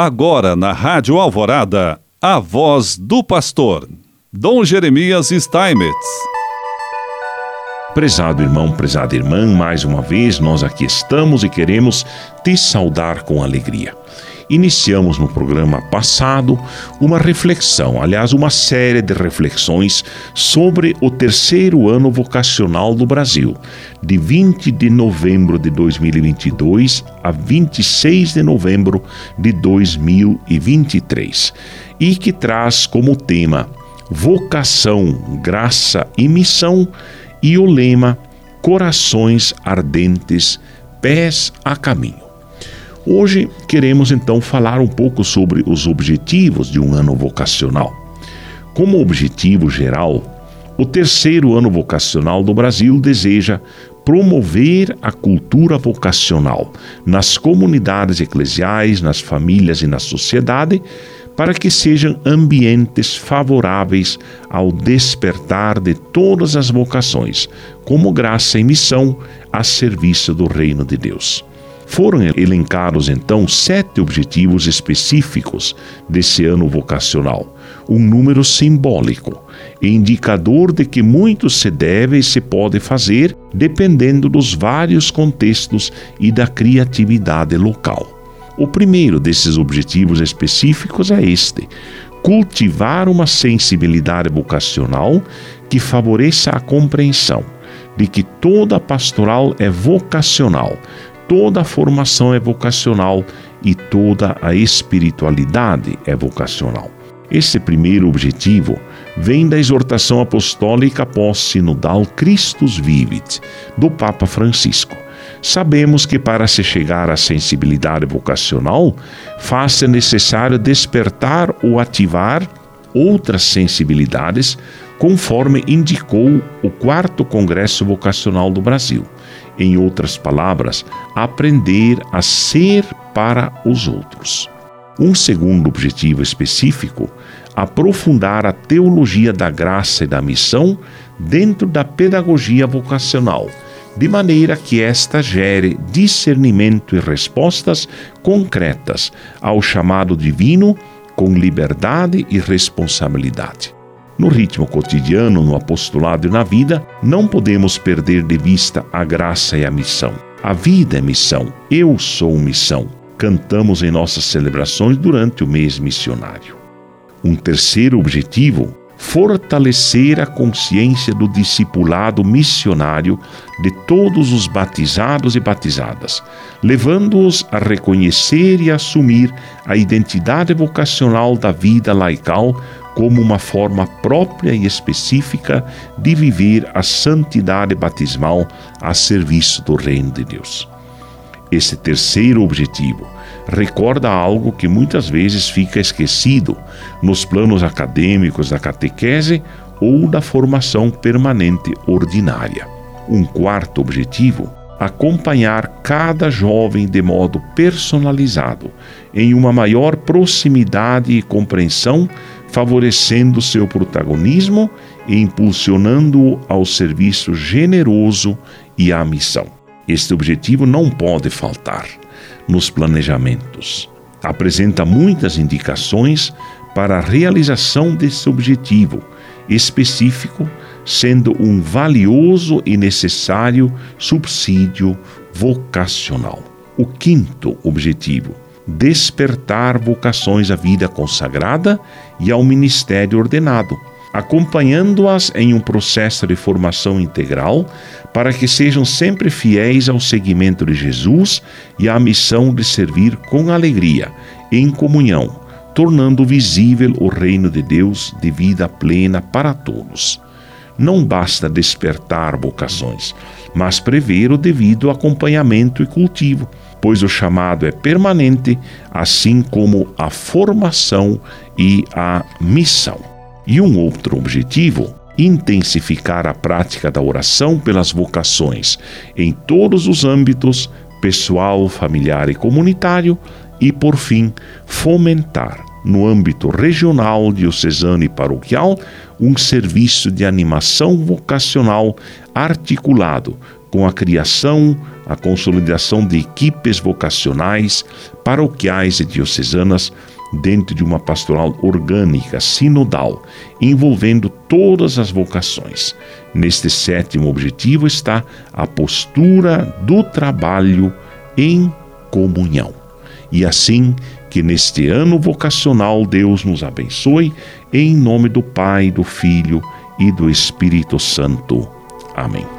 Agora na Rádio Alvorada, a voz do pastor, Dom Jeremias Steinmetz. Prezado irmão, prezada irmã, mais uma vez nós aqui estamos e queremos te saudar com alegria. Iniciamos no programa passado uma reflexão, aliás, uma série de reflexões sobre o terceiro ano vocacional do Brasil, de 20 de novembro de 2022 a 26 de novembro de 2023, e que traz como tema vocação, graça e missão e o lema Corações ardentes, pés a caminho. Hoje queremos então falar um pouco sobre os objetivos de um ano vocacional. Como objetivo geral, o terceiro ano vocacional do Brasil deseja promover a cultura vocacional nas comunidades eclesiais, nas famílias e na sociedade, para que sejam ambientes favoráveis ao despertar de todas as vocações, como graça e missão a serviço do reino de Deus. Foram elencados então sete objetivos específicos desse ano vocacional, um número simbólico, indicador de que muito se deve e se pode fazer dependendo dos vários contextos e da criatividade local. O primeiro desses objetivos específicos é este: cultivar uma sensibilidade vocacional que favoreça a compreensão de que toda pastoral é vocacional, toda a formação é vocacional e toda a espiritualidade é vocacional. Esse primeiro objetivo vem da exortação apostólica pós-sinodal Christus Vivit, do Papa Francisco. Sabemos que para se chegar à sensibilidade vocacional, faz-se necessário despertar ou ativar outras sensibilidades, conforme indicou o quarto Congresso Vocacional do Brasil. Em outras palavras, aprender a ser para os outros. Um segundo objetivo específico, aprofundar a teologia da graça e da missão dentro da pedagogia vocacional, de maneira que esta gere discernimento e respostas concretas ao chamado divino com liberdade e responsabilidade. No ritmo cotidiano, no apostolado e na vida, não podemos perder de vista a graça e a missão. A vida é missão, eu sou missão. Cantamos em nossas celebrações durante o mês missionário. Um terceiro objetivo fortalecer a consciência do discipulado missionário de todos os batizados e batizadas, levando-os a reconhecer e assumir a identidade vocacional da vida laical como uma forma própria e específica de viver a santidade batismal a serviço do Reino de Deus. Esse terceiro objetivo recorda algo que muitas vezes fica esquecido nos planos acadêmicos da catequese ou da formação permanente ordinária. Um quarto objetivo acompanhar cada jovem de modo personalizado, em uma maior proximidade e compreensão, favorecendo seu protagonismo e impulsionando-o ao serviço generoso e à missão. Este objetivo não pode faltar nos planejamentos. Apresenta muitas indicações para a realização desse objetivo específico sendo um valioso e necessário subsídio vocacional. O quinto objetivo: despertar vocações à vida consagrada e ao ministério ordenado, acompanhando-as em um processo de formação integral para que sejam sempre fiéis ao seguimento de Jesus e à missão de servir com alegria, em comunhão, tornando visível o reino de Deus de vida plena para todos. Não basta despertar vocações, mas prever o devido acompanhamento e cultivo, pois o chamado é permanente, assim como a formação e a missão. E um outro objetivo intensificar a prática da oração pelas vocações em todos os âmbitos, pessoal, familiar e comunitário, e, por fim, fomentar no âmbito regional, diocesano e paroquial, um serviço de animação vocacional articulado com a criação, a consolidação de equipes vocacionais, paroquiais e diocesanas dentro de uma pastoral orgânica, sinodal, envolvendo todas as vocações. Neste sétimo objetivo está a postura do trabalho em comunhão. E assim que neste ano vocacional Deus nos abençoe, em nome do Pai, do Filho e do Espírito Santo. Amém.